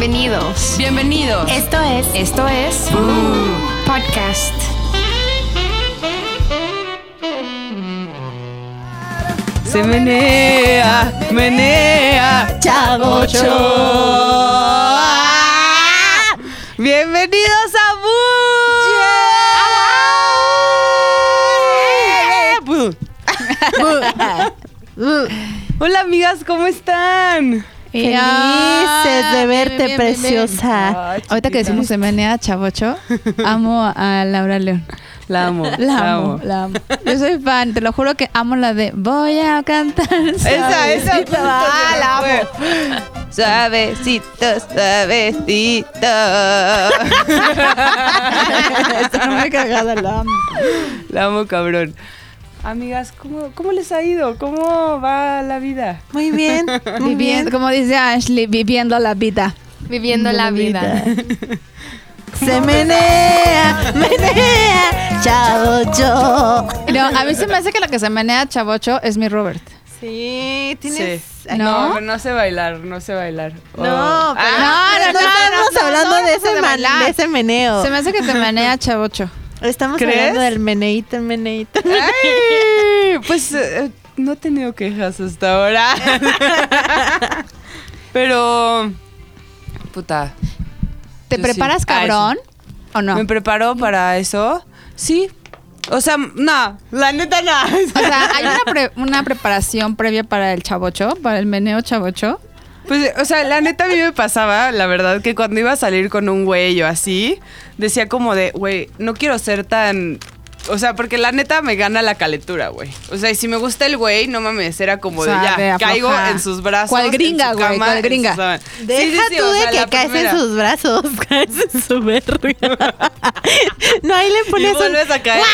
Bienvenidos. Bienvenidos. Esto es Esto es Podcast. Se menea, menea, Chavocho. Bienvenidos a Boo. Boo. Hola amigas, ¿cómo están? Felices de verte, preciosa. Ay, Ahorita que decimos menea chavocho, amo a Laura León. La amo, La amo, la amo. Yo soy fan, te lo juro que amo la de Voy a cantar. Esa, esa. suavecito". Ah, la amo. Suavecito, suavecito. Está muy cagada, la amo. La amo, cabrón. Amigas, ¿cómo, ¿cómo les ha ido? ¿Cómo va la vida? Muy bien. Muy Viviendo, bien. como dice Ashley, viviendo la vida. Viviendo la vida. Se menea, menea, chavocho. No, a mí se me hace que la que se menea chavocho es mi Robert. Sí, tienes. Sí. No, ¿No? no sé bailar, no sé bailar. No, Oh. pero Ah, no, no, no, no, estamos no, hablando no, de, ese bailar. de ese meneo. Se me hace que te menea chavocho. Estamos ¿Crees? hablando del meneito, meneito. Ay, pues eh, no he tenido quejas hasta ahora. pero, puta, ¿Te sí. preparas Ah, cabrón o no? ¿me preparo para eso? Sí. O sea, no, la neta no. O sea, hay una, pre- una preparación previa para el chavocho, para el meneo chavocho. Pues, o sea, la neta a mí me pasaba, la verdad, que cuando iba a salir con un güey o así, decía como de, güey, no quiero ser tan... O sea, porque la neta me gana la calentura, güey. O sea, y si me gusta el güey, no mames, era como de ya, caigo en sus brazos. ¿Cuál gringa, güey? ¿Cuál gringa? sus. Deja Sí, sí, sí, tú o de sea, que caes primera. en sus brazos, caes en su verga. No, ahí le Y pones un... vuelves a caer.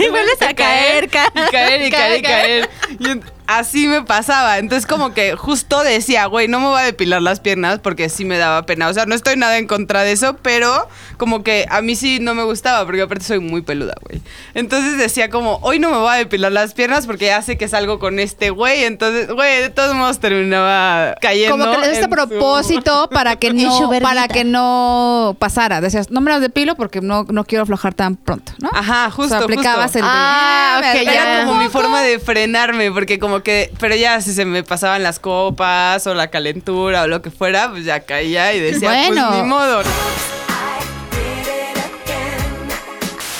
Y vuelves a caer, ca- Y caer, y caer, y caer. Y en- así me pasaba. Entonces, como que justo decía, güey, no me voy a depilar las piernas porque sí me daba pena. O sea, no estoy nada en contra de eso, pero como que a mí sí no me gustaba porque aparte soy muy peluda, güey. Entonces decía como, hoy no me voy a depilar las piernas porque ya sé que salgo con este güey. Entonces, güey, de todos modos terminaba cayendo. Como que le a propósito para que no para que no pasara. Decías, no me las depilo porque no, no quiero aflojar tan pronto, ¿no? Ajá, justo, o sea, aplicabas justo. el de, Ah, "Ah, me ok, espera Era ya. como mi poco". forma de frenarme, porque como que, pero ya si se me pasaban las copas o la calentura o lo que fuera, pues ya caía y decía, Bueno. pues ni modo.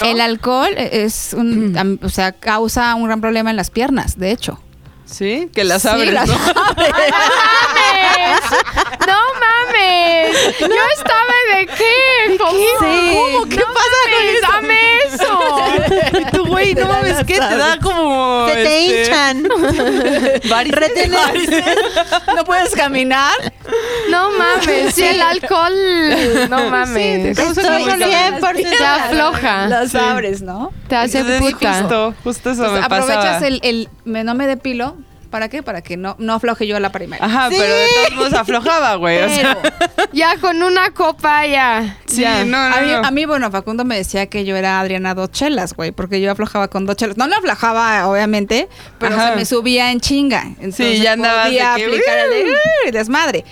El alcohol es un, am- o sea, causa un gran problema en las piernas, de hecho. ¿Sí? Que las Sí, abres, las ¿no? ¡No mames! Yo estaba de qué? ¿Cómo? ¿Cómo? ¿Qué pasa con eso? ¡Dame eso! Y tú, güey, no mames, ¿qué te da como... Se te este, hinchan. Retener. ¿No puedes caminar? No mames, si el alcohol. No mames. causa Estoy como- 100% Te afloja. Las abres, ¿no? Te hace Entonces, puta. Justo, justo eso Entonces, me pasaba. aprovechas el, el me, no me depilo. ¿Para qué? Para que no, no afloje yo a la primera. Ajá, Sí. pero de todos modos aflojaba, güey. O sea, Ya con una copa ya. sí, ya. no, no, A mí, no. a mí, bueno, Facundo me decía que yo era Adriana dos chelas, güey, porque yo aflojaba con dos chelas. No le aflojaba, obviamente, pero Ajá. se me subía en chinga. Entonces ya andabas podía de que, aplicar el de, desmadre.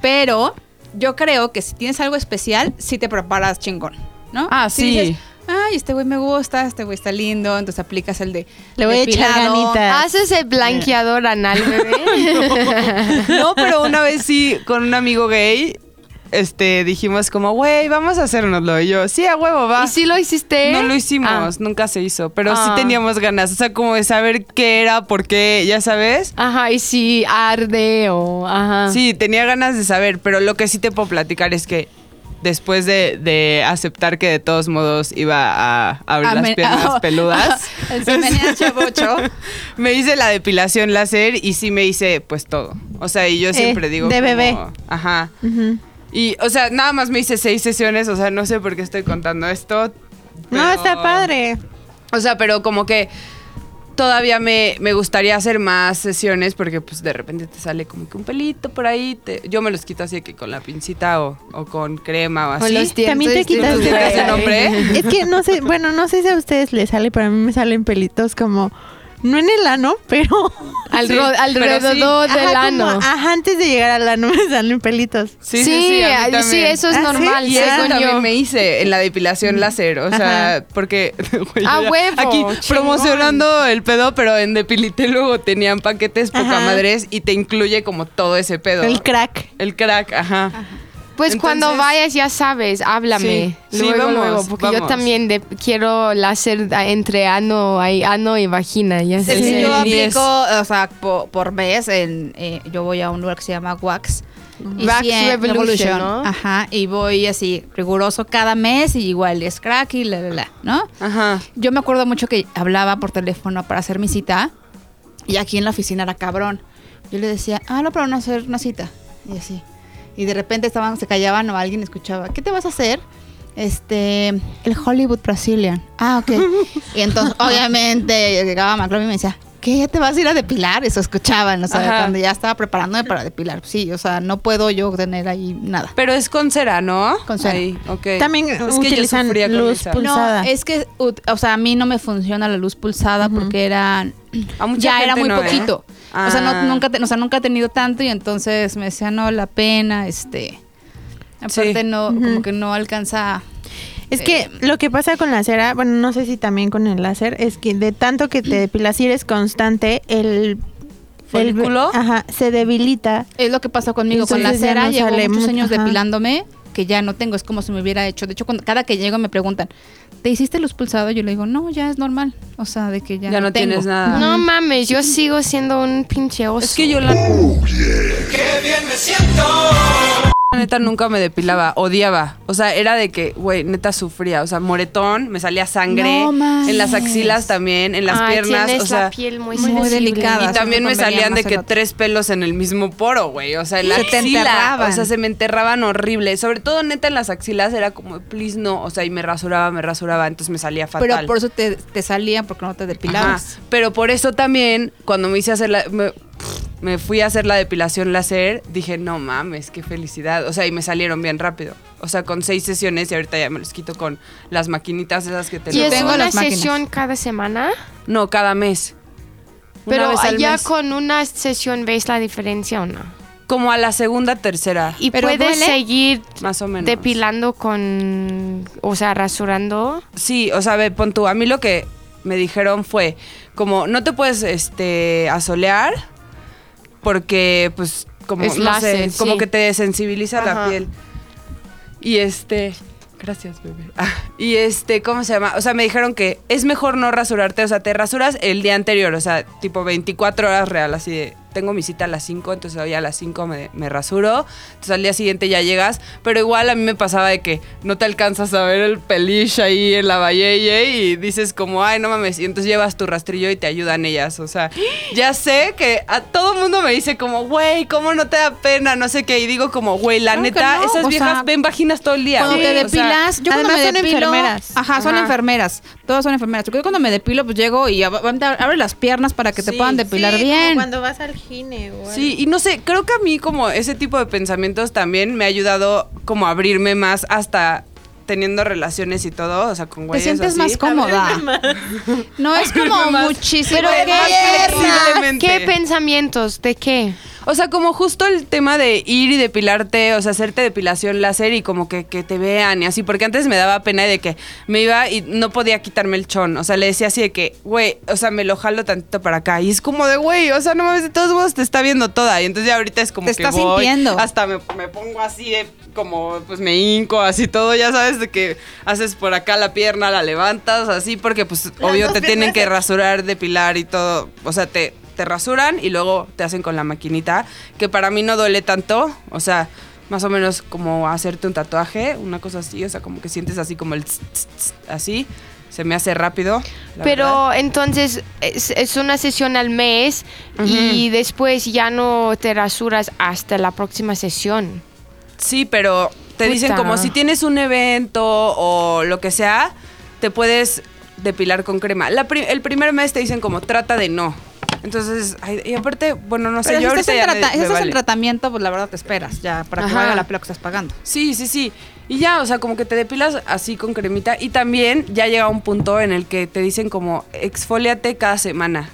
Pero yo creo que si tienes algo especial, sí te preparas chingón, ¿no? Ah, Si sí. dices, Ay, este güey me gusta, este güey está lindo, entonces aplicas el de Le voy a echar ganitas. Haces el blanqueador anal, bebé. No, pero una vez sí, con un amigo gay, este, dijimos como, güey, vamos a hacérnoslo. Y yo, sí, a huevo, va. ¿Y si lo hiciste? No lo hicimos, Ah. nunca se hizo, pero sí Ah. teníamos ganas, o sea, como de saber qué era, por qué, ya sabes. Ajá, y si arde o. Ajá. Sí, tenía ganas de saber, pero lo que sí te puedo platicar es que después de, de aceptar que de todos modos iba a abrir las piernas peludas, El me hice la depilación láser y sí me hice pues todo. O sea, y yo siempre digo de como, bebé. Ajá. Y, o sea, nada más me hice seis sesiones, o sea, no sé por qué estoy contando esto. No, está padre. O sea, pero como que todavía me, me gustaría hacer más sesiones porque pues de repente te sale como que un pelito por ahí. te- yo me los quito así que con la pincita o, o con crema o así. Con los También te quitas ¿Tú tienes ese nombre? Es que no sé, bueno, no sé si a ustedes les sale, pero a mí me salen pelitos como no en el ano, pero Al Sí, ro- pero alrededor Ajá, del como- ano. ajá, antes de llegar al ano me salen pelitos. Sí, Sí, sí, eso es ¿Ah, sí? normal, Y eso también yo. me hice en la depilación láser, o sea, porque Ah, huevo, aquí chingón. promocionando el pedo, pero en Depilité luego tenían paquetes poca Ajá. madres y te incluye como todo ese pedo. El crack. El crack, ajá. Pues cuando vayas ya sabes, háblame. Sí, sí, luego, vamos, luego, porque yo también de- quiero láser entre ano, ano y vagina. Ya Sí, yo aplico, o sea, po- por, mes, en, eh, yo voy a un lugar que se llama Wax. Y Wax sí, Revolution, ¿no? Ajá, y voy así, riguroso cada mes y igual es crack y la, la, la, ¿no? Ajá. Yo me acuerdo mucho que hablaba por teléfono para hacer mi cita y aquí en la oficina era cabrón. Yo le decía, ah, no, para no hacer una cita. Y así. Y de repente estaban, se callaban o alguien escuchaba, ¿qué te vas a hacer? Este, el Hollywood Brazilian. Ah, ok. y entonces, obviamente, llegaba Macron y me decía, ¿qué? ¿Ya te vas a ir a depilar? Eso escuchaban, o sea, Ajá. cuando ya estaba preparándome para depilar. Sí, o sea, no puedo yo tener ahí nada. Pero es con cera, ¿no? Con cera. Ahí, ok. También Es que yo utilizan sufría con luz pulsada. No, es que, o sea, a mí no me funciona la luz pulsada porque era, A mucha ya era muy no, ¿eh? O sea, Ah. no, nunca, te- o sea, nunca he tenido tanto y entonces me decía, no, la pena, este, aparte Sí. no, como que no alcanza. Es que Eh, lo que pasa con la cera, bueno, no sé si también con el láser, es que de tanto que te depilas y eres constante, el el- ¿Folículo? ajá, se debilita. Es lo que pasa conmigo con la cera. no Llevo muchos mucho, años ajá. depilándome que ya no tengo, es como si me hubiera hecho. De hecho, cuando, cada que llego me preguntan, ¿te hiciste luz pulsada? Yo le digo, no, ya es normal. O sea, de que ya, Ya no tengo. tienes nada. No mames, yo sigo siendo un pinche oso. Es que yo la... La neta nunca me depilaba, odiaba. O sea, era de que, güey, neta sufría. O sea, moretón, me salía sangre. No en las axilas también, en las Ay, piernas. O sea, la piel muy, delicada. y también me salían de que otro. tres pelos en el mismo poro, güey. O sea, en la Se te axila. enterraban. O sea, se me enterraban horrible. Sobre todo, neta, en las axilas era como, please, no. O sea, y me rasuraba, me rasuraba. Entonces me salía fatal. Pero por eso te, te salían, porque no te depilabas. Ajá. Pero por eso también, cuando me hice hacer la. Me, me fui a hacer la depilación láser, dije, no mames, qué felicidad. O sea, y me salieron bien rápido. O sea, con seis sesiones y ahorita ya me los quito con las maquinitas esas que te ¿Y es tengo una las sesión cada semana? No, cada mes. Una Pero vez al ya mes. con una sesión ves la diferencia o no. Como a la segunda, tercera. Y ¿Pero puedes duele? seguir Más o menos. depilando con, o sea, rasurando. Sí, o sea, ve, pon tú, a mí lo que me dijeron fue como no te puedes este asolear porque pues como Es no láser, sé, como que te desensibiliza la Ajá. piel. Y este, gracias, bebé. Ah, y este, ¿cómo se llama? O sea, me dijeron que es mejor no rasurarte, o sea, te rasuras el día anterior, o sea, tipo 24 horas real, así de tengo mi cita a las 5, entonces hoy a las 5 me, me rasuro, entonces al día siguiente ya llegas, pero igual a mí me pasaba de que no te alcanzas a ver el pelish ahí en la valleye y dices como, ay, no mames, y entonces llevas tu rastrillo y te ayudan ellas, o sea, ya sé que a todo mundo me dice como, güey, ¿cómo no te da pena? No sé qué, y digo como, güey, la Claro que neta, no, esas o viejas sea, ven vaginas todo el día. Cuando güey, te o sea, depilas, yo cuando además me son depilo, enfermeras. Ajá, son enfermeras. Todas son enfermeras. Yo cuando me depilo, pues llego y ab- las piernas para que te Sí, puedan depilar Sí, bien. como cuando vas al gine o Sí, y no sé, creo que a mí como ese tipo de pensamientos también me ha ayudado como a abrirme más hasta teniendo relaciones y todo, o sea, con Te güeyes sientes así. más cómoda. No es como muchísimo. Pero Más ¿qué, flexiblemente. ¿qué pensamientos? ¿De qué? O sea, como justo el tema de ir y depilarte, o sea, hacerte depilación láser y como que, que te vean y así, porque antes me daba pena de que me iba y no podía quitarme el chón, o sea, le decía así de que, güey, o sea, me lo jalo tantito para acá y es como de, güey, o sea, no mames, de todos modos te está viendo toda y entonces ya ahorita es como Te que estás voy, sintiendo. hasta me, me pongo así de como, pues me hinco, así todo, ya sabes, de que haces por acá la pierna, la levantas, así, porque pues obvio te tienen que rasurar, depilar y todo, o sea, te, te rasuran y luego te hacen con la maquinita, que para mí no duele tanto, o sea, más o menos como hacerte un tatuaje, una cosa así, o sea, como que sientes así como el tss, tss, tss, así, se me hace rápido. Pero verdad. entonces es, es una sesión al mes y después ya no te rasuras hasta la próxima sesión. Sí, pero te dicen como si tienes un evento o lo que sea, te puedes depilar con crema. La pri- el primer mes te dicen como trata de no. Entonces, ay, y aparte, bueno, no sé, Pero yo si ahorita ya me- en vale. tratamiento, pues la verdad te esperas ya para que Ajá. valga la pena que estás pagando. Sí, sí, sí. Y ya, o sea, como que te depilas así con cremita. Y también ya llega un punto en el que te dicen como exfoliate cada semana.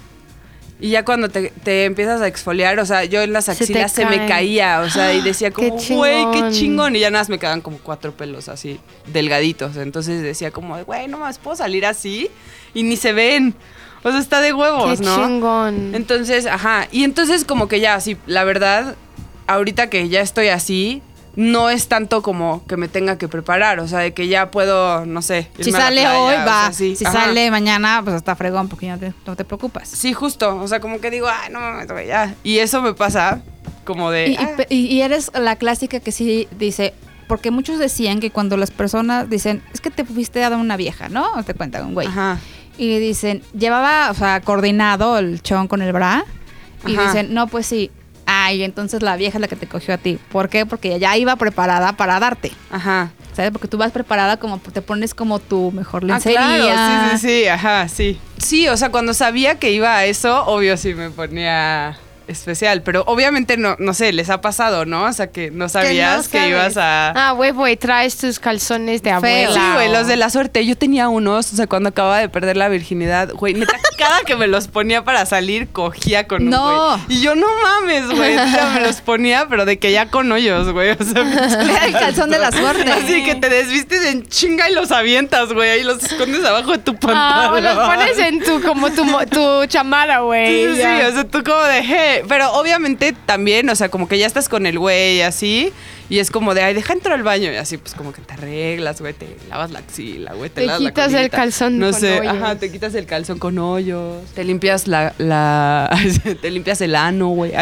Y ya cuando te, te empiezas a exfoliar, o sea, yo en las axilas se, me caía, o sea, y decía como, güey, qué chingón. chingón. Y ya nada más me quedaban como cuatro pelos así, delgaditos. Entonces decía como, güey, no más puedo salir así y ni se ven. O sea, está de huevos, Qué ¿no? chingón. Entonces, ajá. Y entonces como que ya, sí, la verdad, ahorita que ya estoy así, no es tanto como que me tenga que preparar. O sea, de que ya puedo, no sé. Si sale playa, hoy, o va. sea, sí. Si Ajá. sale mañana, pues está fregón porque ya no te, no te preocupas. Sí, justo. O sea, como que digo, ay, no mames, güey, ya. Y eso me pasa como de. Y, ah, pe- y- y eres la clásica que sí dice, porque muchos decían que cuando las personas dicen, es que te fuiste a dar una vieja, ¿no? O te cuentan un güey. Ajá. Y dicen, llevaba, o sea, coordinado el chon con el bra. Y Ajá. dicen, no, pues sí. Ay, entonces la vieja es la que te cogió a ti. ¿Por qué? Porque ya iba preparada para darte. Ajá. ¿Sabes? Porque tú vas preparada como te pones como tu mejor Ah, lencería. claro, sí, sí, sí, ajá, sí. Sí, o sea, cuando sabía que iba a eso, obvio sí me ponía especial, pero obviamente no, no sé, les ha pasado, ¿no? O sea, que no sabías que, ibas a... Ah, huevo, y traes tus calzones de abuela. Sí, güey, los de la suerte. Yo tenía unos, o sea, cuando acababa de perder la virginidad, güey, neta, cada que me los ponía para salir, cogía con un No. güey. Y yo, no mames, güey, ya me los ponía, pero de que ya con hoyos, güey, o sea... Era el calzón de la suerte. Así que te desvistes en chinga y los avientas, güey, ahí los escondes abajo de tu Ah, o pantalón. los pones en tu, como tu, mo- tu chamara, güey. Sí, sí, o sea, tú como de, Pero obviamente también, o sea, como que ya estás con el güey así, y es como de, ay, deja entrar al baño, y así, pues como que te arreglas, güey, te lavas la axila, güey, te, Te lavas la quitas el colita. calzón No con sé, hoyos. ajá, te quitas el calzón con hoyos, te limpias la, la, te limpias el ano, güey.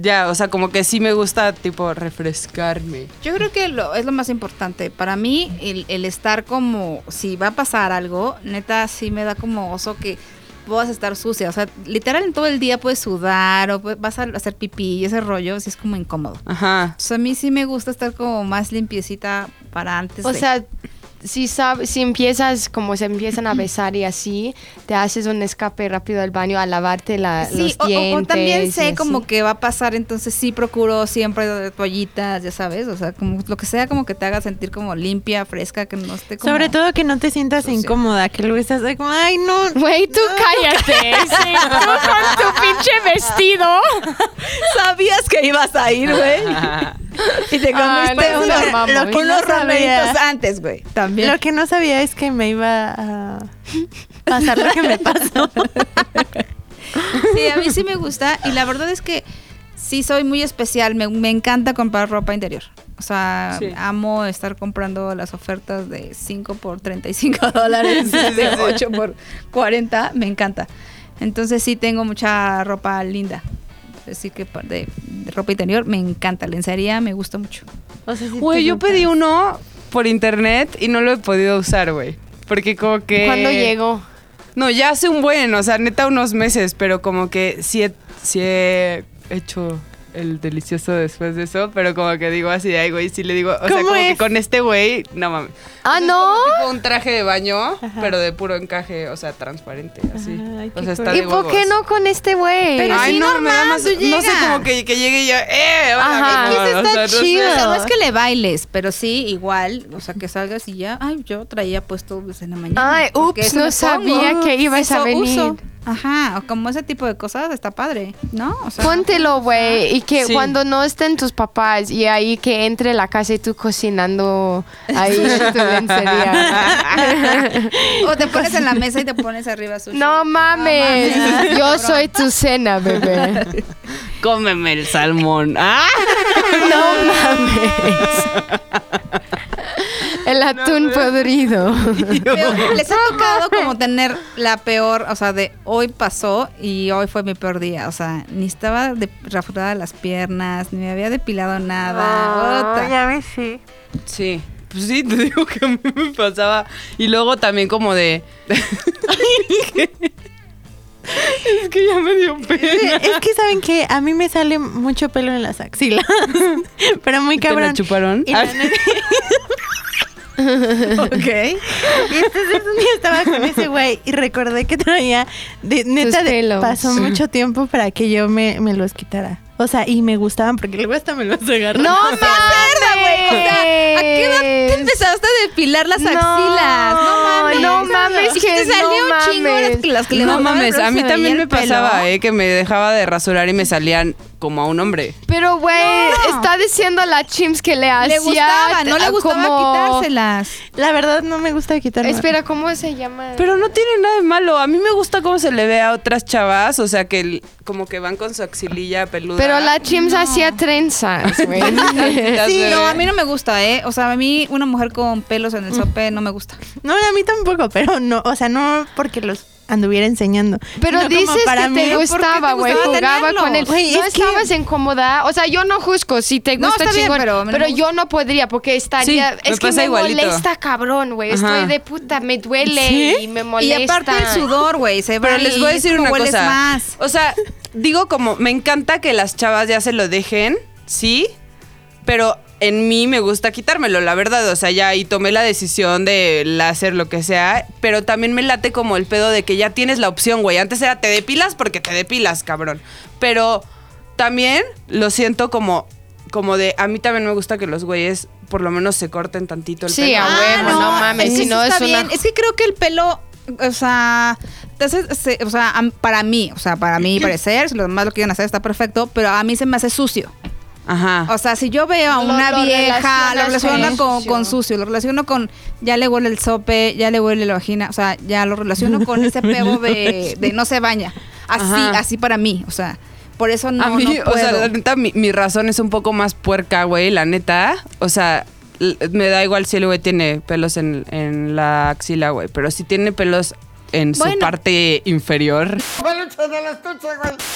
Ya, o sea, como que sí me gusta, tipo, refrescarme. Yo creo que lo, es lo más importante. Para mí, el, el estar como, si va a pasar algo, neta, sí me da como oso que puedas estar sucia. O sea, literal en todo el día puedes sudar o vas a hacer pipí y ese rollo, sí es como incómodo. Ajá. O sea, a mí sí me gusta estar como más limpiecita para antes O de- sea, si, sab- si empiezas, como se empiezan a besar y así, te haces un escape rápido al baño a lavarte la, Sí, los o- dientes. o también sé como que va a pasar, entonces sí procuro siempre toallitas, ya sabes, o sea, como lo que sea como que te haga sentir como limpia, fresca, que no esté como... Sobre todo que no te sientas incómoda, que luego estás como, ay, no. Güey, tú cállate. sí, tú con tu pinche vestido. sabías que ibas a ir, güey. y te Ah, comiste no, unos, no, lo que No unos sabía. romeritos antes, güey. También. Lo que no sabía es que me iba a pasar lo que me pasó. Sí, a mí sí me gusta y la verdad es que sí soy muy especial. Me, me encanta comprar ropa interior. O sea, Sí. amo estar comprando las ofertas de 5 por 35 dólares, Sí, sí, de sí. 8 por 40. Me encanta. Entonces sí tengo mucha ropa linda. Así que de, de ropa interior me encanta. Lencería me gusta mucho. O sea, Güey, yo gusta. pedí uno por internet y no lo he podido usar, güey. Porque como que... ¿Cuándo llegó? No, ya hace un buen, o sea, neta unos meses, pero como que sí he, sí he hecho el delicioso después de eso, pero como que digo así, ay, güey, sí le digo, o sea, ¿Cómo como que con este güey, no mames. Ah, no. como tipo un traje de baño, pero de puro encaje, o sea, transparente, así. Ay, o sea, está de ¿Y por qué no con este güey? Pero Ay, sí, no, me da más, no sé, como que, que llegue y ya, ¡eh! Ajá. amor", está o sea, no sé. chido. O sea, no es que le bailes, pero sí, igual, o sea, que salgas y ya, ay, yo traía puesto desde la mañana. Ay, ups, no sabía pongo. que ibas a venir. uso. Ajá, o como ese tipo de cosas está padre, ¿no? O sea, Póntelo, güey, y que Sí. cuando no estén tus papás y ahí que entre la casa y tú cocinando ahí tu lencería. O te pones en la mesa y te pones arriba sushi. No mames, No mames. yo soy tu cena, bebé. Cómeme el salmón. ¡Ah! No mames. El atún podrido. Pero les ha tocado como tener la peor, o sea, de hoy pasó y hoy fue mi peor día. O sea, ni estaba de, rasurada las piernas, ni me había depilado nada. Ota. ya ves, sí. Sí. Pues sí, te digo que a mí me pasaba. Y luego también como de... es que ya me dio pena. Es que saben que a mí me sale mucho pelo en las axilas. Pero muy ¿Te la cabrón. chuparon? Y la Ah, Ok. Y entonces un día estaba con ese güey y recordé que traía, de, neta, de- pasó mucho tiempo para que yo me, me los quitara. O sea, y me gustaban porque luego hasta me los agarré. No O sea, ¿a qué edad te mames. empezaste a depilar las No, axilas? No mames. no mames, Y que te salió no un chingo mames. las que, las que le No mames, a mí también me pasaba, eh, que me dejaba de rasurar y me salían como a un hombre. Pero, güey, No. está diciendo a la Chims que le hacía... Le gustaba, no le gustaba como- quitárselas. La verdad no me gusta quitarme. Espera, ¿cómo se llama? Pero no tiene nada de malo. A mí me gusta cómo se le ve a otras chavas, o sea, que el- como que van con su axililla peluda. Pero la Chims hacía trenzas, güey. Sí, no, a mí no me gusta, ¿eh? O sea, a mí una mujer con pelos en el sope no me gusta. No, a mí tampoco, pero no, o sea, no porque los anduviera enseñando. Pero dices para que mí- te ¿por qué te gustaba, güey. Jugaba con él. Güey, no es que- estabas incómoda. O sea, yo no juzgo. Si te No, gusta bien, chingón. pero no yo no podría porque estaría. Sí, me es que pasa me igualito. molesta, cabrón, güey. Estoy de puta. Me duele ¿Sí? y me molesta. Y aparte el sudor, güey, se va Pero les voy a decir una cosa. más. O sea, digo como, me encanta que las chavas ya se lo dejen, sí, pero en mí me gusta quitármelo, la verdad. O sea, ya y tomé la decisión de hacer lo que sea, pero también me late como el pedo de que ya tienes la opción, güey. Antes era te depilas porque te depilas, cabrón. Pero también lo siento como, como de, a mí también me gusta que los güeyes por lo menos se corten tantito el Sí, pelo. a Ah, huevo, no mames, es que si sí no está es una- bien. Es que creo que el pelo, o sea, se- o sea, para mí, o sea, para mí parecer, si los demás lo quieren hacer está perfecto, pero a mí se me hace sucio. Ajá. O sea, si yo veo a una lo vieja, lo relaciono con con, sucio. con sucio, lo relaciono con ya le huele el sope, ya le huele la vagina, o sea, ya lo relaciono con ese pego de, de no se baña. Así, Ajá. así para mí, o sea, por eso no, a mí, no o sea, la neta, mi, mi razón es un poco más puerca, güey, la neta. O sea, me da igual si el güey tiene pelos en, en la axila, güey. Pero si tiene pelos en su parte inferior.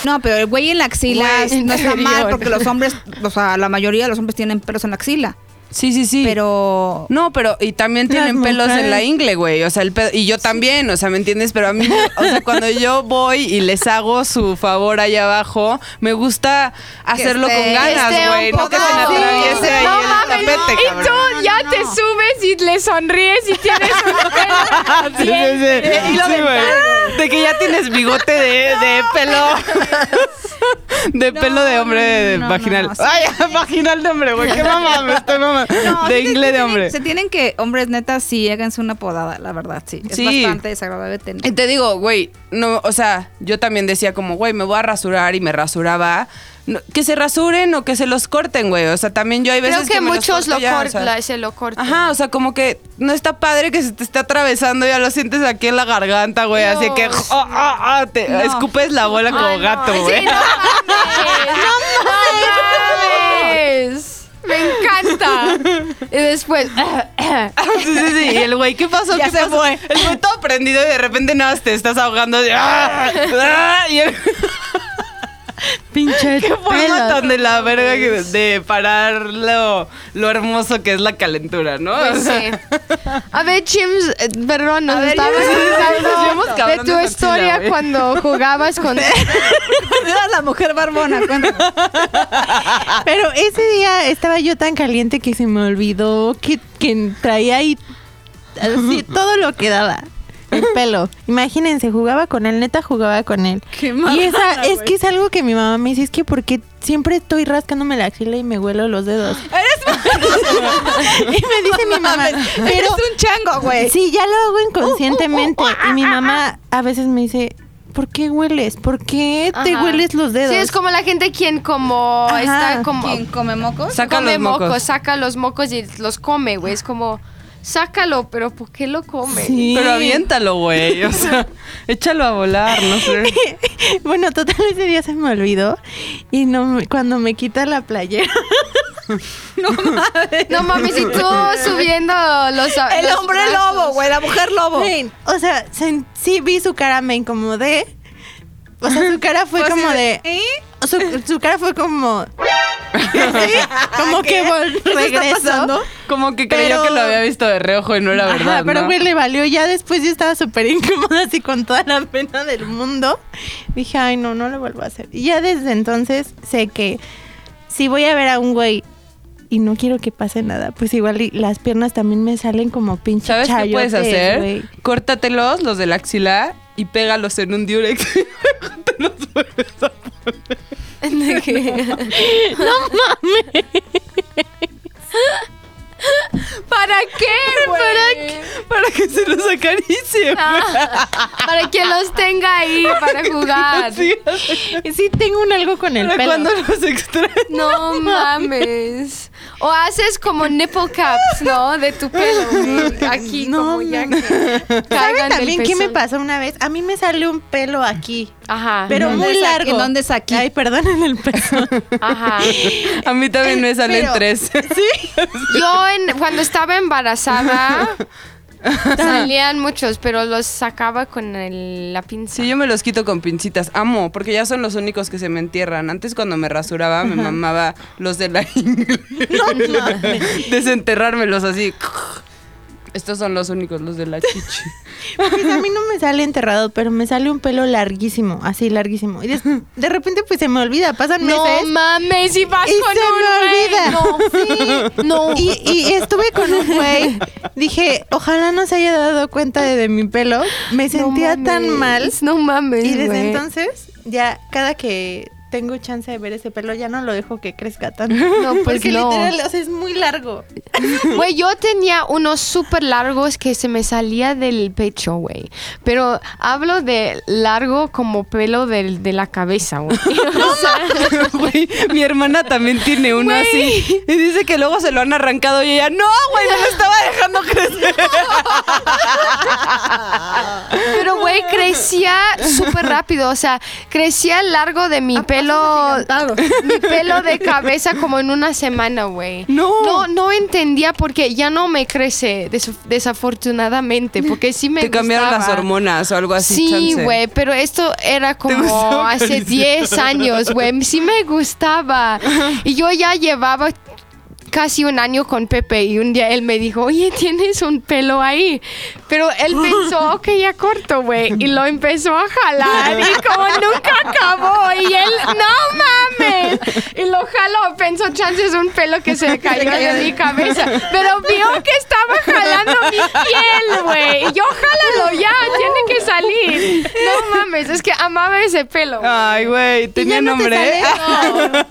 No, pero el güey en la axila Güey, no está mal porque los hombres, o sea, la mayoría de los hombres tienen pelos en la axila. Sí, sí, sí. Pero No, pero y también Las tienen pelos en la ingle, güey. O sea, el pedo, y yo también, o sea, ¿me entiendes? Pero a mí, o sea, cuando yo voy y les hago su favor ahí abajo, me gusta hacerlo esté- con ganas, güey. No que se me atraviese ahí No el mames, tapete, y tú ya te subes y le sonríes y tienes un pelo. Sí, sí, sí. Sí, güey. De que ya tienes bigote de, de pelo. De No, pelo de hombre no, vaginal. no, sí. Ay, vaginal de hombre, güey. Qué mamá, me estoy mamando. No, de sí ingle de hombre. Se tienen que, hombres netas, sí, háganse una podada, la verdad, sí. Es Sí. bastante desagradable tener. Y te digo, güey, no, o sea, yo también decía como, güey, me voy a rasurar y me rasuraba. No, que se rasuren o que se los corten, güey. O sea, también yo hay veces Creo que, los muchos lo ya, o cortan, sea. se lo cortan. Ajá, o sea, como que no está padre que se te esté atravesando, ya lo sientes aquí en la garganta, güey. Así que ah, ah, ah, te No. escupes la bola como Ay, no, gato, sí, güey. no mames, no mames. Me encanta. Y después, Sí, sí, sí. Y el güey, ¿qué pasó? Ya ¿Qué se pasó? fue. El güey todo prendido y de repente nada, más te estás ahogando. ¡ah! ¡ah! Y el, Pinche qué forma tan de la verga que- de parar lo, lo hermoso que es la calentura, ¿no? Pues sea, sí. A ver, Chims, eh, perdón, nos A ver, estabas de cabrón tu de historia güey. cuando jugabas con... Era la mujer barbona, cuéntame. Pero ese día estaba yo tan caliente que se me olvidó que, que traía ahí así todo lo que daba. El pelo. Imagínense, jugaba con él, neta jugaba con él. Qué y esa, es que es algo que mi mamá me dice, es que porque siempre estoy rascándome la axila y me huelo los dedos. y me dice mi mamá, Eres pero un chango, güey. sí, ya lo hago inconscientemente. Y mi mamá a veces me dice, ¿por qué hueles? ¿Por qué te Ajá. hueles los dedos? Sí, es como la gente quien como Ajá. está como... ¿Quién come mocos? Saca come los mocos. saca los mocos y los come, güey. Es como, sácalo, pero ¿por qué lo come? Sí. Pero aviéntalo, güey. O sea, échalo a volar, no sé. Bueno, total ese día se me olvidó y no me- cuando me quita la playera. No mames, y tú subiendo los... El los hombre brazos. lobo, güey, la mujer lobo. O sea, sen- sí vi su cara, me incomodé. O sea, su cara fue como de. ¿eh? Su, su cara fue como. ¿sí? Como que vol- está regresó. pasando? Como que creyó Pero- que lo había visto de reojo y no era Ajá, verdad, pero ¿no? güey, le valió. Ya después yo estaba súper incómoda, así con toda la pena del mundo. Dije, ay, no, no lo vuelvo a hacer. Y ya desde entonces sé que si voy a ver a un güey y no quiero que pase nada, pues igual y las piernas también me salen como pinche ¿Sabes qué puedes hacer? Córtatelos, los de la axila, y pégalos en un luego te los vuelves a poner. ¿Para qué, güey? Para que se los acaricie. Ah, para que los tenga ahí para jugar. Sí, Sí, tengo un algo con el para pelo. cuando los extraño. No mames. O haces como nipple caps, ¿no? De tu pelo. Aquí No, como ya que ¿Saben caigan del también qué me pasó una vez? A mí me salió un pelo aquí, Ajá. pero ¿Dónde muy largo. ¿En dónde es aquí? Ay, perdón, en el pezón. Ajá. A mí también me salen Pero- tres. Yo en- cuando estaba embarazada salían muchos, pero los sacaba con el- la pinza. Sí, yo me los quito con pincitas. Amo, porque ya son los únicos que se me entierran. Antes cuando me rasuraba me mamaba los de la ingle. Desenterrármelos así. Estos son los únicos, los de la chichi. Pues a mí no me sale enterrado, pero me sale un pelo larguísimo, así larguísimo. Y des- de, repente pues se me olvida, pasan No meses. mames, y vas Y con se un me güey. olvida. No, sí, no. Y, y estuve con un güey. Dije, ojalá no se haya dado cuenta de, de mi pelo. Me No sentía tan mal. No mames. Y desde entonces, ya cada que tengo chance de ver ese pelo, ya no lo dejo que crezca tanto. No, pues Porque no. literal, o sea, es muy largo. Güey, yo tenía unos súper largos que se me salía del pecho, güey. Pero hablo de largo como pelo del- de la cabeza, güey. Güey, mi hermana también tiene uno así. Y dice que luego se lo han arrancado y ella, no, güey, me lo estaba dejando crecer. Güey, crecía súper rápido. O sea, crecía largo de mi pelo. Mi pelo de cabeza como en una semana, güey. No. No, no entendía porque ya no me crece, des- desafortunadamente. Porque sí me Te cambiaron las hormonas o algo así. Sí, güey, pero esto era como hace acariciar. 10 años, güey. Sí me gustaba. Y yo ya llevaba casi un año con Pepe y un día él me dijo, oye, tienes un pelo ahí. Pero él pensó, ok, ya corto, güey. Y lo empezó a jalar y como nunca acabó. Y él, no mames. Y lo jaló, pensó, chance es un pelo que se cayó de mi cabeza. Pero vio que estaba jalando mi piel, güey. Y yo, jálalo ya, tiene que salir. No mames, es que amaba ese pelo. Ay, güey, tenía no te nombre. sale?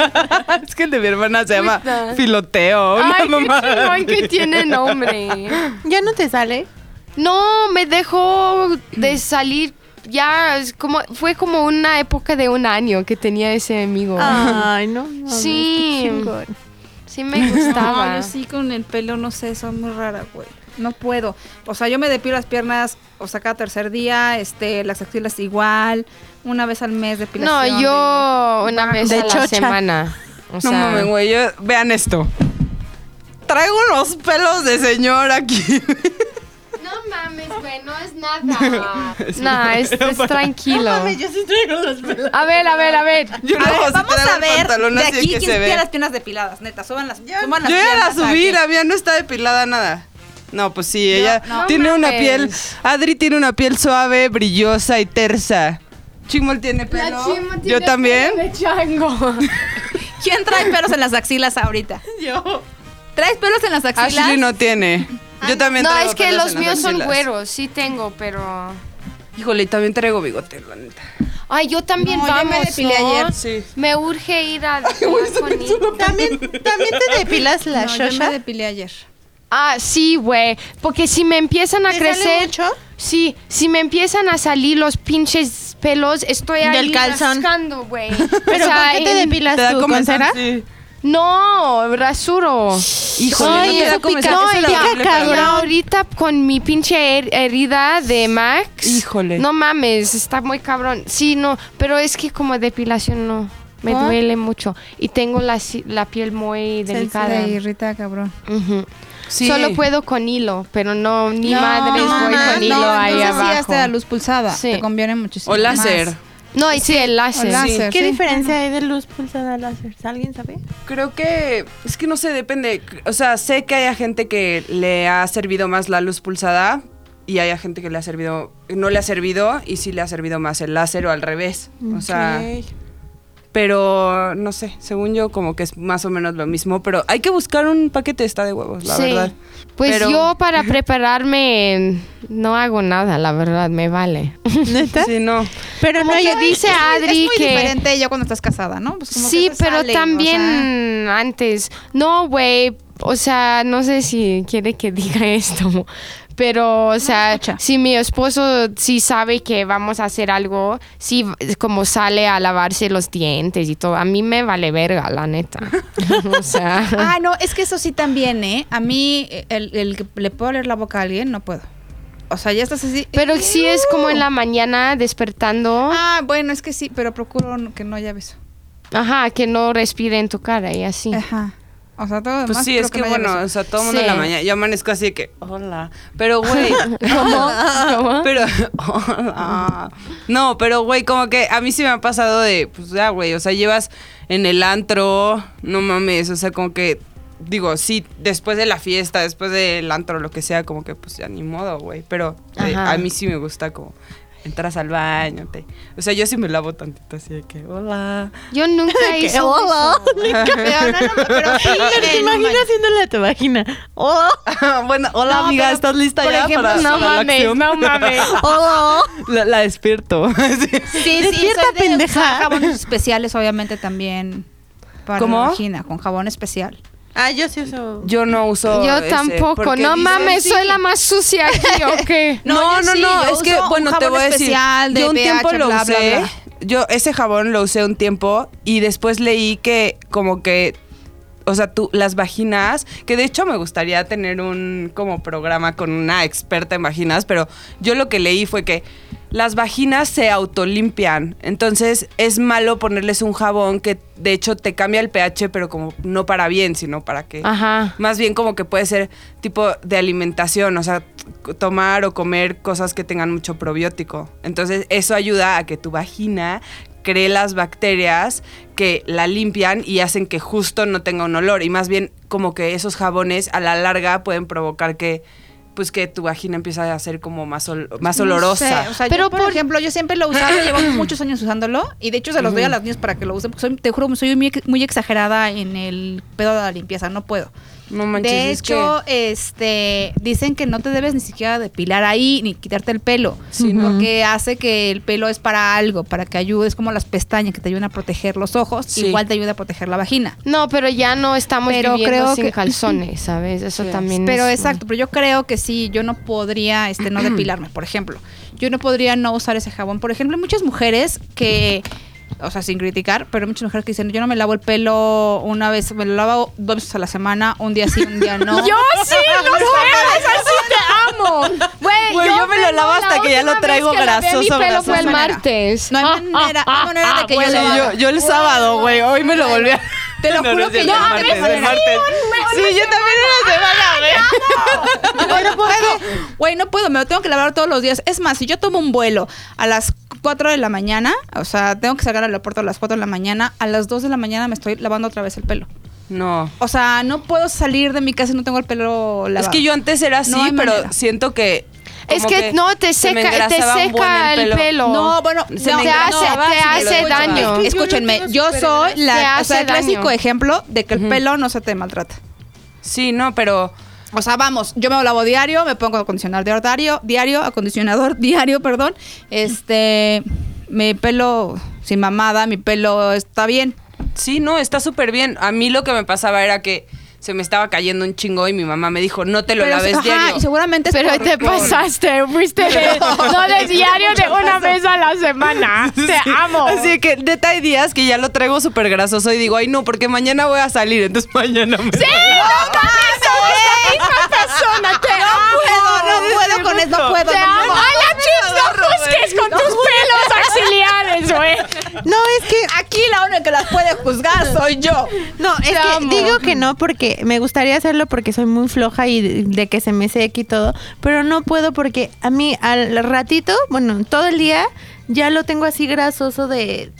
es que el de mi hermana se llama Puta. Una Ay, qué mamada chingón que tiene nombre. ¿Ya no te sale? No, me dejó de salir. Ya, es como, fue como una época de un año que tenía ese amigo. Ay, no. no Sí. qué. Sí me gustaba. No, yo sí con el pelo, no sé, soy muy rara, güey. No puedo. O sea, yo me depilo las piernas, o sea, cada tercer día, este, las axilas igual, una vez al mes No, depilación. yo una vez de a la chocha. semana. O No sea, mames, güey, yo- vean esto. Traigo unos pelos de señor aquí. No mames, güey, no es nada. no, es, es tranquilo. Mami, yo sí traigo los pelos. A ver, a ver, a ver. Yo A ver, vamos a ver pantalón de aquí que quién se ve. tiene las piernas depiladas, neta, suban las, suban las Yo ya la piernas subí, la mía no está depilada nada. No, pues sí, ella no tiene una mames. piel. Adri tiene una piel suave, brillosa y tersa. Chimol tiene pelo. Yo también. De chango. ¿Quién trae pelos en las axilas ahorita? Yo. ¿Traes pelos en las axilas? Ashley no tiene. Yo también No, traigo es que pelos los en las míos son axilas. güeros, sí tengo, pero. Híjole, también traigo bigote, la neta. Ay, yo también No, yo vamos. me depilé ¿no? ayer. Sí. Me urge ir a depilar con Nico. ¿También, ¿También te depilas la No, yo shosha? me depilé ayer. Ah, sí, güey. Porque si me empiezan a ¿Te sale crecer. mucho? Sí, si me empiezan a salir los pinches pelos, estoy ahí Del calzón. rascando, güey. ¿Pero O sea, con qué te en- depilas ¿Te da tú? ¿Con comezón? cera? Sí. No, rasuro. Híjole, Ay, no te da eso comezón. pica- Eso No, es horrible para cabrón. ahorita con mi pinche her- herida de Max. Híjole. No mames, está muy cabrón. Sí, no, pero es que como depilación no. Me ¿Por? duele mucho. Y tengo la, si- la piel muy delicada. Se irrita, cabrón. Ujú. Sí. Solo puedo con hilo, pero no, ni No, madres no, voy no, con hilo no, ahí entonces sí, abajo. hasta la luz pulsada. Sí. Te conviene muchísimo. O láser. más. No, y sí, el láser. ¿Qué sí. diferencia hay de luz pulsada a láser? ¿Alguien sabe? Creo que es que no sé, depende. O sea, sé que hay gente que le ha servido más la luz pulsada y hay gente que le ha servido, no le ha servido y sí le ha servido más el láser o al revés. O sea, Ok. Pero no sé, según yo como que es más o menos lo mismo, pero hay que buscar un paquete esta de huevos, la Sí. verdad. Pues Pero- yo para prepararme no hago nada, la verdad, me vale. ¿Neta? Sí, no. Pero no Como hay... que dice Es Adri muy que... diferente ya cuando estás casada, ¿no? Pues como Sí, pero sale, también antes. No, güey. O sea, no sé si quiere que diga esto. Pero, o sea, si mi esposo sí sabe que vamos a hacer algo, sí, como sale a lavarse los dientes y todo. A mí me vale verga, la neta. o sea. Ah, no, es que eso sí también, ¿eh? A mí, el, el que le puedo leer la boca a alguien, no puedo. O sea, ya estás así. Pero sí es como en la mañana despertando. Ah, bueno, es que sí, pero procuro que no haya beso. Ajá, que no respire en tu cara y así. Ajá. O sea, todo Pues sí, es que, bueno, o sea, todo el mundo en la mañana. Yo amanezco así de que, hola. Pero, güey. ¿Cómo? ¿Cómo? Pero, hola. No, pero, güey, como que a mí sí me ha pasado de, pues ya, güey, o sea, llevas en el antro, no mames, o sea, como que, digo, sí, después de la fiesta, después del antro, lo que sea, como que, pues ya ni modo, güey. Pero eh, a mí sí me gusta como entras al baño, te, o sea, yo sí me lavo tantito así de que, hola. Yo nunca hice hola. Pero, no, no, pero sí, Pero te imaginas haciéndole a tu vagina. Oh, bueno, hola No, amiga, pero, ¿estás lista por ya ejemplo, para, No para la mames, acción? no mames. oh. La, la despierto. Sí. Sí, sí, Despierta, de pendeja. usar jabones especiales, obviamente, también para ¿Cómo? la vagina, con jabón especial. Ah, yo sí uso. Yo no uso. Yo ese, tampoco. No dicen- mames, sí. soy la más sucia aquí, ¿o qué? No, No, no, yo no, sí, yo es que, bueno, te voy a decir. de yo un tiempo lo bla, bla, usé. bla. Yo ese jabón lo usé un tiempo y después leí que, como que. O sea, tú, las vaginas, que de hecho me gustaría tener un como programa con una experta en vaginas, pero yo lo que leí fue que las vaginas se autolimpian. Entonces es malo ponerles un jabón que de hecho te cambia el pH, pero como no para bien, sino para que Ajá. más bien como que puede ser tipo de alimentación, o sea, tomar o comer cosas que tengan mucho probiótico. Entonces eso ayuda a que tu vagina cree las bacterias que la limpian y hacen que justo no tenga un olor. Y más bien como que esos jabones a la larga pueden provocar que pues que tu vagina empiece a ser como más, ol- más No olorosa. sé, o sea, Pero yo, por, por- ejemplo, yo siempre lo he usado, llevo muchos años usándolo y de hecho se los doy a las niñas para que lo usen, porque soy, te juro, soy muy, muy exagerada en el pedo de la limpieza, no puedo. No manches, de es hecho, este, dicen que no te debes ni siquiera depilar ahí ni quitarte el pelo, Sí, ¿no? porque hace que el pelo es para algo, para que ayudes como las pestañas que te ayudan a proteger los ojos, Sí. igual te ayuda a proteger la vagina. No, pero ya no estamos Pero viviendo creo sin que- calzones, ¿sabes? Eso Sí. también Pero es- exacto, pero yo creo que sí, yo no podría este, no depilarme, por ejemplo. Yo no podría no usar ese jabón. Por ejemplo, hay muchas mujeres que, o sea, sin criticar, pero hay muchas mujeres que dicen, yo no me lavo el pelo una vez, me lo lavo dos veces a la semana, un día sí, un día no. Yo sí, lo sé, así te amo. Güey, Güey, yo me lo lavo la hasta que ya lo traigo grasoso, Mi pelo fue el martes. No hay manera, no hay manera de que yo Sí, lo yo, yo el sábado, güey, hoy me lo volví a... Te lo No, juro no que yo el no martes, el martes. Sí, yo también era semana, güey. Güey, no puedo. Güey, no puedo, me lo tengo que lavar todos los días. Es más, si yo tomo un vuelo a las 4 de la mañana, o sea, tengo que sacar al aeropuerto a las 4 de la mañana, a las 2 de la mañana me estoy lavando otra vez el pelo. No. O sea, no puedo salir de mi casa y no tengo el pelo lavado. Es que yo antes era así, No hay pero manera. siento que. Es como que, no, te se me seca, te engrasaba un buen seca el pelo. No, bueno, Se no, me te hace, te daño. Es que- Escúchenme, Yo soy Te la, o sea, el clásico ejemplo de que el pelo no se te maltrata. Sí, no, pero. O sea, vamos, yo me lavo diario, me pongo acondicionador diario, diario, acondicionador diario, perdón. Este, mi pelo sin mamada, mi pelo está bien. Sí, no, está súper bien. A mí lo que me pasaba era que se me estaba cayendo un chingo y mi mamá me dijo, no te lo Pero, laves ajá, diario. y seguramente es Pero por- te por- pasaste, fuiste de, no de diario de una vez a la semana. Te amo. Así que neta hay días que ya lo traigo súper grasoso y digo, ay no, porque mañana voy a salir, entonces mañana me... ¡Sí! ¡No mames! La misma persona! ¡Te amo! puedo, no puedo con eso, no puedo. ¡Te no amo! ¡Ay, la chips! ¡No juzgues con tus pelos auxiliares, güey! No, es que Aquí la única que las puede juzgar soy yo. No, es Te que amo. digo que no porque me gustaría hacerlo porque soy muy floja y de, de que se me seque y todo, pero no puedo porque a mí al ratito, bueno, todo el día ya lo tengo así grasoso de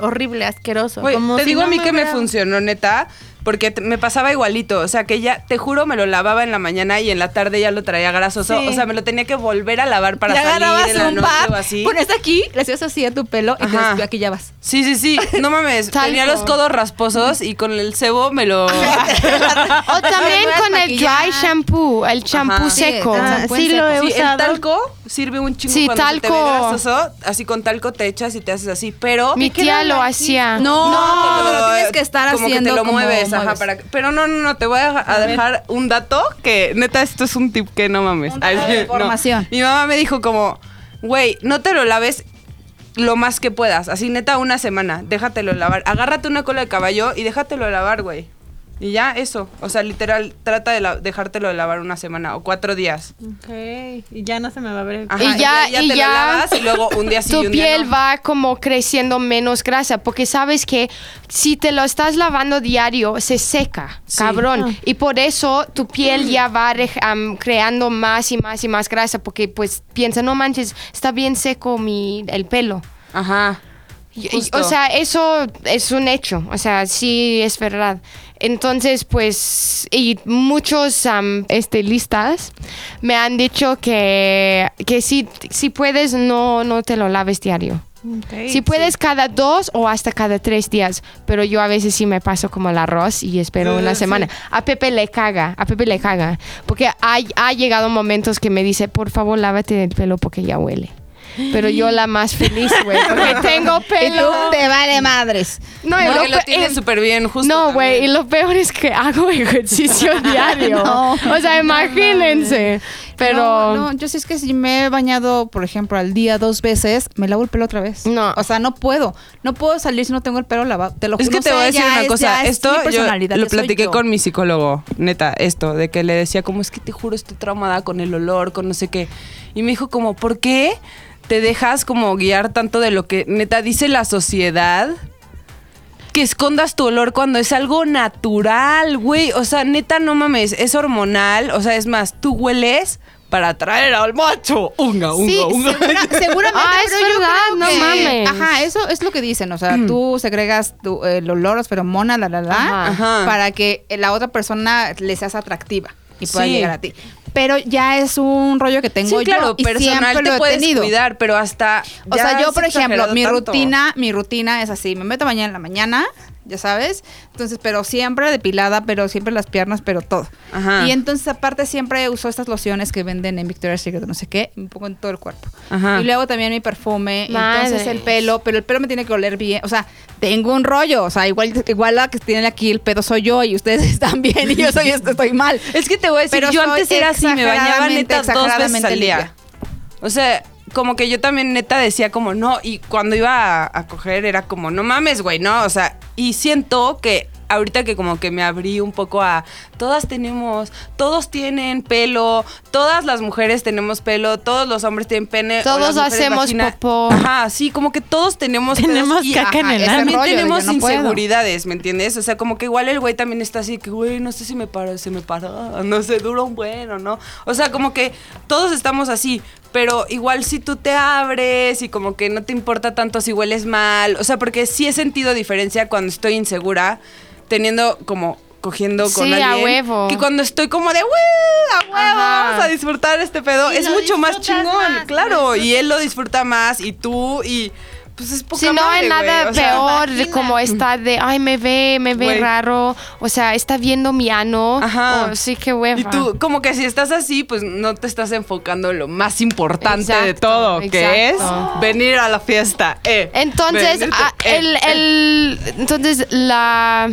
horrible, asqueroso. Como te si digo no a mí que me funcionó, neta. Porque te- me pasaba igualito. O sea, que ya, te juro, me lo lavaba en la mañana y en la tarde ya lo traía grasoso. Sí. O sea, me lo tenía que volver a lavar para salir en la un noche o así. pones aquí, le hacías así a tu pelo y te Ajá. des- aquí ya vas. Sí, sí, sí. No mames. Tenía los codos rasposos y con el cebo me lo. O también con el dry shampoo, el shampoo Ajá. Sí, seco. Ah, sí lo he Sí, el usado. talco sirve un chingo Sí, cuando se te ve talco. grasoso. Así con talco te echas y te haces así. Pero. Mi tía lo hacía. No, como pero lo tienes que estar como haciendo que te lo como mueves, ajá, mueves. para que- pero no, no, no, te voy a, a dejar un dato que neta esto es un tip que no mames. Un de no. información. Mi mamá me dijo como, güey, no te lo laves lo más que puedas, así neta una semana, déjatelo lavar. Agárrate una cola de caballo y déjatelo lavar, güey. Y ya eso, o sea, literal trata de la- dejártelo lavar una semana o cuatro días. Ok, y ya no se me va a ver el Ajá, Y ya- y te ya lo lavas y luego un día sí y tu un día piel no. va como creciendo menos grasa, porque sabes que si te lo estás lavando diario, se seca, Sí. cabrón. Ah. Y por eso tu piel ya va creando más y más y más grasa, porque pues piensa, no manches, está bien seco mi, el pelo. Ajá. Y- y- Justo. O sea, eso es un hecho, o sea, sí es verdad. Entonces, pues, y muchos estilistas me han dicho que, que si, si puedes, no, no te lo laves diario. Si puedes cada dos o hasta cada tres días, pero yo a veces sí me paso como el arroz y espero una sí. semana. A Pepe le caga, a Pepe le caga, porque ha, ha llegado momentos que me dice, por favor, lávate el pelo porque ya huele. Pero yo la más feliz, güey, porque tengo Y pelo. tú te vale madres. No, y No, lo lo tienes y- súper bien, justo. No, güey, y lo peor es que hago ejercicio diario. No. o sea, imagínense. Pero No, no, yo sí es que si me he bañado, por ejemplo, al día dos veces, me lavo el pelo otra vez. No. O sea, no puedo. No puedo salir si no tengo el pelo lavado. Te lo Es juro. que te voy a decir una es- cosa. es Esto mi yo personalidad, lo platiqué yo. con mi psicólogo, neta, esto, de que le decía como es que te juro estoy traumada con el olor, con no sé qué. Y me dijo como, ¿por qué te dejas como guiar tanto de lo que neta dice la sociedad? Que escondas tu olor cuando es algo natural, güey. O sea, neta, no mames, es hormonal. O sea, es más, tú hueles para atraer al macho. Unga, unga, Sí, unga. segura- seguramente. Ah, es pero yo verdad, creo no que- mames. Ajá, eso es lo que dicen. O sea, tú segregas tu- el olor, las feromonas, la, la, la, Ajá. Ajá. para que la otra persona le seas atractiva y pueda Sí. llegar a ti. Pero ya es un rollo que tengo Sí, claro, yo y personal siempre te lo he puedes tenido. cuidar, pero hasta... O sea, yo, por ejemplo, mi tanto. rutina, mi rutina es así, me meto a bañar en la mañana, ya sabes, entonces, pero siempre depilada, pero siempre las piernas, pero todo. Ajá. Y entonces, aparte, siempre uso estas lociones que venden en Victoria's Secret, no sé qué, me pongo en todo el cuerpo. Ajá. Y luego también mi perfume, Madres. entonces el pelo, pero el pelo me tiene que oler bien, o sea, tengo un rollo, o sea, igual, igual la que tiene aquí el pedo soy yo y ustedes están bien y yo soy estoy mal. Es que te voy a decir, Pero yo antes era así, me bañaba neta dos veces al día. limpia. O sea, como que yo también neta decía como no, y cuando iba a, a coger era como, no mames, güey, no, o sea, y siento que ahorita que como que me abrí un poco a todas tenemos, todos tienen pelo, todas las mujeres tenemos pelo, todos los hombres tienen pene, Todos hacemos popó. Ajá, sí, como que todos tenemos Tenemos y- caca en el también rollo tenemos puedo. inseguridades, ¿me entiendes? O sea, como que igual el güey también está así que, güey, no sé si me paro, se me paró, no sé, dura un buen o no. O sea, como que todos estamos así, pero igual si tú te abres y como que no te importa tanto si hueles mal, o sea, porque sí he sentido diferencia cuando estoy insegura, teniendo como cogiendo con Sí, a alguien huevo. que cuando estoy como de "Woo, a huevo Ajá. vamos a disfrutar este pedo Y es mucho más chingón más, claro y él lo disfruta más y tú y pues es poca Si no madre, hay nada sea, peor como está de, ay, me ve, me ve raro. O sea, está viendo mi ano. Ajá. Oh, sí, qué hueva. Y tú, como que si estás así, pues no te estás enfocando en lo más importante de Exacto, todo, que es venir a la fiesta. eh. Entonces, Venirte, ah, eh, el, eh. el- entonces la,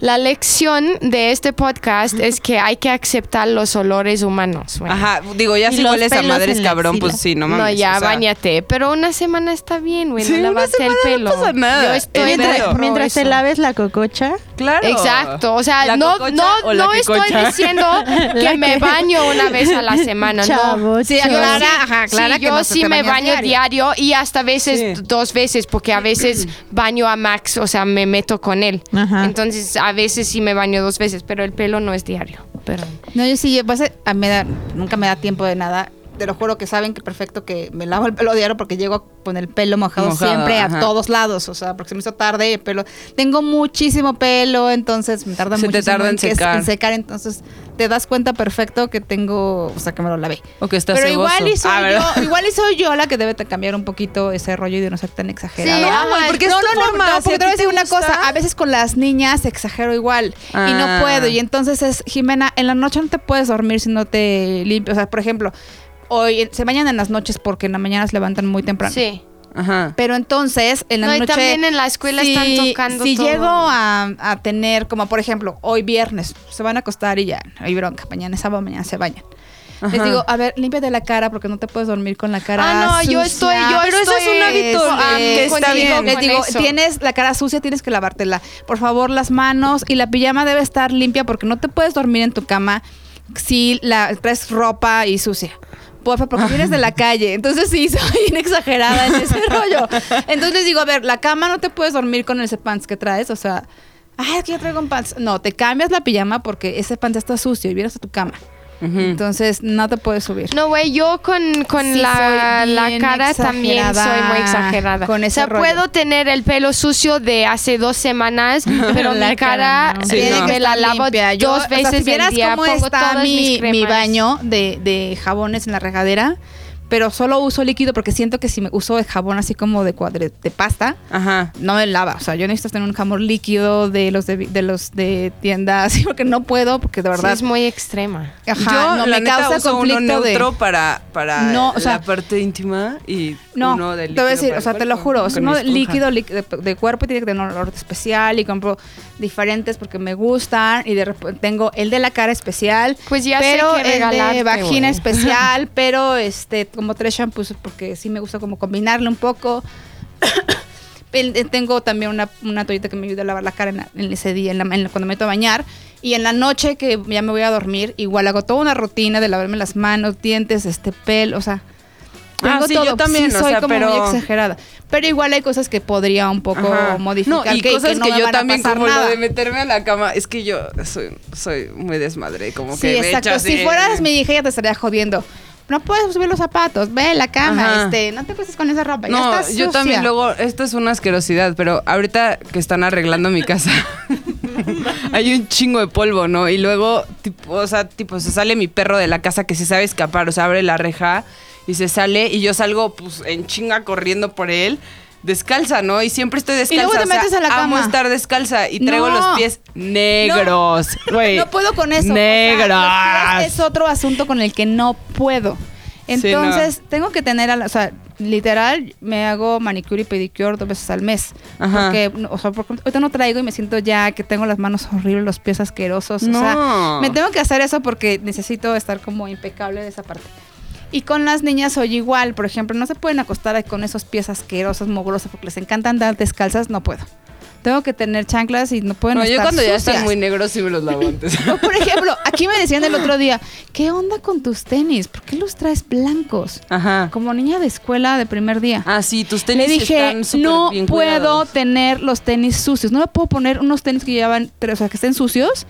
la lección de este podcast es que hay que aceptar los olores humanos. güey. Ajá, digo, ya si hueles a madres cabrón, pues sí, no No, mames. ya, o sea, bañate. Pero una semana está bien, güey. Sí, no una lavarte el semana no pelo. pasa nada. Yo estoy Mientras te laves la cococha. Claro. Exacto, o sea, ¿La no, no, o la no estoy diciendo que me baño una vez a la semana, no. Chavo, Sí, chavo. Clara, sí, ajá, Clara sí, que yo no sí me baño diario. y hasta veces Sí. dos veces, porque a veces baño a Max, o sea, me meto con él. Ajá. Entonces, a veces sí me baño dos veces, pero el pelo no es diario. Pero No, yo sí, yo, pues, a- me da- nunca me da tiempo de nada. Te lo juro que saben que perfecto que me lavo el pelo diario porque llego con el pelo mojado, Mojado, siempre ajá. a todos lados. O sea, porque se me hizo tarde el pelo. Tengo muchísimo pelo, entonces me tarda Se te muchísimo tarda en secar. secar. Entonces te das cuenta perfecto que tengo, o sea, que me lo lavé. O que está Pero ceboso. igual y, soy Ah, yo, igual y soy yo la que debe de cambiar un poquito ese rollo y de no ser tan exagerada. Sí, porque es no, forma, no, porque te voy a decir una cosa. A veces con las niñas exagero igual y no Ah. puedo. Y entonces es, Jimena, en la noche no te puedes dormir si no te limpias. O sea, por ejemplo, hoy se bañan en las noches porque en la mañana se levantan muy temprano. Sí. Ajá. Pero entonces, en la No, y noche. también en la escuela están tocando Si todo. llego a, a tener, como por ejemplo, hoy viernes, se van a acostar y ya, hay bronca. Mañana es sábado, mañana se bañan. Les Ajá. digo, a ver, límpiate la cara porque no te puedes dormir con la cara Ah, no, yo sucia. estoy, yo Pero eso es estoy, un hábito, ah, que está bien. con Les digo, eso. tienes la cara sucia, tienes que lavártela. Por favor, las manos y la pijama debe estar limpia porque no te puedes dormir en tu cama si la traes ropa y sucia. Porfa, porque vienes de la calle. Entonces sí, soy bien exagerada en ese rollo. Entonces les digo, a ver, la cama no te puedes dormir con ese pants que traes. O sea, ay, es que yo traigo un pants. No, te cambias la pijama porque ese pants está sucio y vienes a tu cama. Entonces no te puedes subir. No, güey, yo con, con Sí, la, la cara también soy muy exagerada. con o ese sea, rollo. puedo tener el pelo sucio de hace dos semanas, pero La mi cara cara, no. Sí, tiene no. que la lavo limpia. Yo, dos o sea, veces si vieras al día. cómo pongo está todas mis mi, mi baño de, de jabones en la regadera, pero solo uso líquido porque siento que si me uso el jabón así como de cuadre, de pasta, Ajá. no me lava. O sea, yo necesito tener un jabón líquido de los de, de los de tienda así porque no puedo, porque de Sí, verdad. es muy extrema. Ajá, yo, no la me neta, causa uso conflicto uno de. neutro para, para No, o sea, la parte íntima y No, uno de te voy a decir, o sea, te lo juro, es uno líquido lí- de, de cuerpo tiene que tener un olor especial y compro diferentes porque me gustan y de repente tengo el de la cara especial, Pues ya sé pero qué el de vagina especial, pero este como tres shampoos porque sí me gusta como combinarle un poco. Eh, tengo también una, una toallita que me ayuda a lavar la cara en, la- en ese día, en la- en la- cuando me meto a bañar. Y en la noche que ya me voy a dormir, igual hago toda una rutina de lavarme las manos, dientes, este pelo, o sea, Ah, tengo sí, todo. yo también, Sí, o soy sea, como pero- muy exagerada. Pero igual hay cosas que podría un poco Ajá. modificar. No, y que, cosas que no que me yo a también, como nada. lo de meterme a la cama, es que yo soy, soy muy desmadre, como Sí, que exacto. Si fueras mi hija, ya te estaría jodiendo. No puedes subir los zapatos, ve la cama, Ajá. este, no te acuestes con esa ropa. ya No, estás yo sucia. también luego, esto es una asquerosidad, pero ahorita que están arreglando mi casa, hay un chingo de polvo, ¿no? Y luego, tipo, o sea, tipo, se sale mi perro de la casa que se sabe escapar, o sea, abre la reja y se sale y yo salgo, pues, en chinga corriendo por él. Descalza, ¿no? Y siempre estoy descalza. luego te o sea, metes a la Amo cama. estar descalza y traigo No. los pies negros. No puedo con eso. o sea, Negros. es otro asunto con el que no puedo. Sí, Entonces, tengo que tener, o sea, literal, me hago manicure y pedicure dos veces al mes. Ajá. Porque, no, o sea, porque ahorita no traigo y me siento ya que tengo las manos horribles, los pies asquerosos. O sea, No. me tengo que hacer eso porque necesito estar como impecable de esa parte. Y con las niñas soy igual. Por ejemplo, no se pueden acostar con esos pies asquerosos, mugrosos, porque les encanta andar descalzas. No puedo. Tengo que tener chanclas y no pueden No, yo estar cuando ya están muy negros sí me los lavo antes. O, por ejemplo, aquí me decían el otro día, ¿qué onda con tus tenis? ¿Por qué los traes blancos? Ajá. Como niña de escuela de primer día. Ah, sí, tus tenis Le dije, están no bien puedo cuidados". tener los tenis sucios. No me puedo poner unos tenis que llevan, o sea, que estén sucios.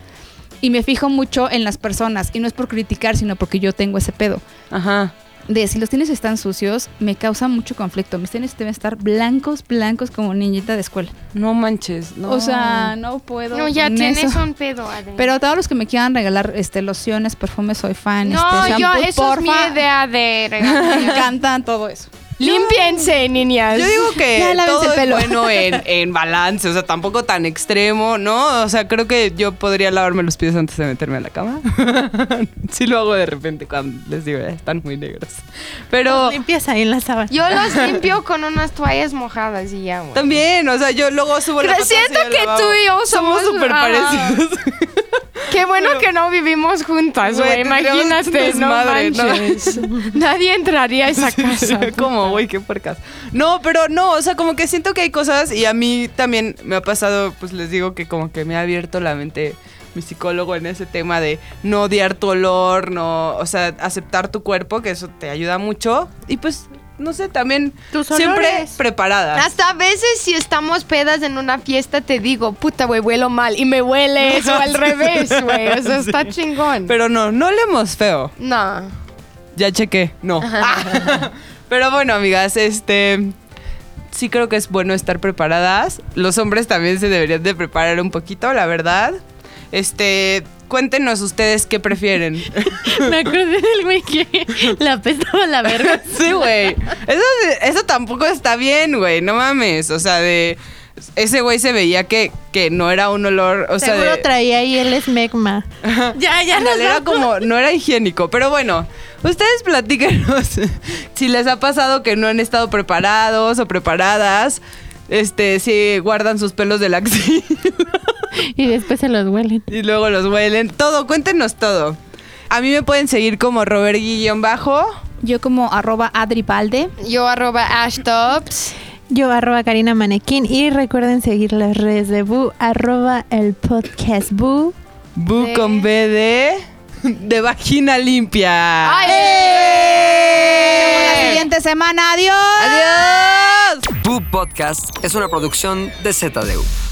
Y me fijo mucho en las personas. Y no es por criticar, sino porque yo tengo ese pedo. Ajá. De si los tenis están sucios, me causa mucho conflicto. Mis tenis deben estar blancos, blancos como niñita de escuela. No manches, no. O sea, no puedo. No, ya con tienes eso. un pedo, Adri. Pero todos los que me quieran regalar este lociones, perfumes, soy fan. no, este, yo, eso es mi idea de Me regalar. encantan todo eso. Límpiense, niñas. Yo digo que Ya, lávense todo el pelo. es bueno en, en balance, o sea, tampoco tan extremo, ¿no? O sea, creo que yo podría lavarme los pies antes de meterme a la cama. sí lo hago de repente cuando les digo, "Ya están muy negros. Pero Limpias ahí en la sábana. Yo los limpio con unas toallas mojadas y ya, güey. también, o sea, yo luego subo la Pero foto así siento que lavabo. tú y yo somos súper parecidos. Qué bueno que no vivimos juntas, Güey, güey. tendríamos un Imagínate, no desmadre, ¿no? manches. Nadie entraría a esa casa. como, güey, qué puercas. No, pero no, o sea, como que siento que hay cosas y a mí también me ha pasado, pues les digo que como que me ha abierto la mente mi psicólogo en ese tema de no odiar tu olor, no, o sea, aceptar tu cuerpo, que eso te ayuda mucho. Y pues, no sé, también Tus siempre preparadas. Hasta a veces si estamos pedas en una fiesta te digo, puta, güey, huelo mal. Y me hueles o al revés, güey. O sea, está chingón. Pero no, no olemos feo. no. Ya chequé. No. Pero bueno, amigas, este. Sí creo que es bueno estar preparadas. Los hombres también se deberían de preparar un poquito, la verdad. Este. Cuéntenos ustedes qué prefieren. Me acordé del güey que la apestaba la verga. sí, güey. Eso, eso tampoco está bien, güey. No mames. O sea, de. Ese güey se veía que, que no era un olor. O sea, Seguro de. traía ahí el esmegma. Ya, ya nos era como, no era higiénico. Pero bueno, ustedes platíquenos si les ha pasado que no han estado preparados o preparadas. Este, si guardan sus pelos de la axila Y después se los huelen. y luego los huelen. Todo, cuéntenos todo. A mí me pueden seguir como Robert Guillón Bajo. Yo como arroba adripalde. Yo arroba ashtops. Yo arroba Karina Manequín y recuerden seguir las redes de Bu, arroba el podcast Bu. Bu con B de. De vagina limpia. ¡Ay! Nos vemos la siguiente semana. Adiós. ¡Adiós! Bu Podcast es una producción de ZDU.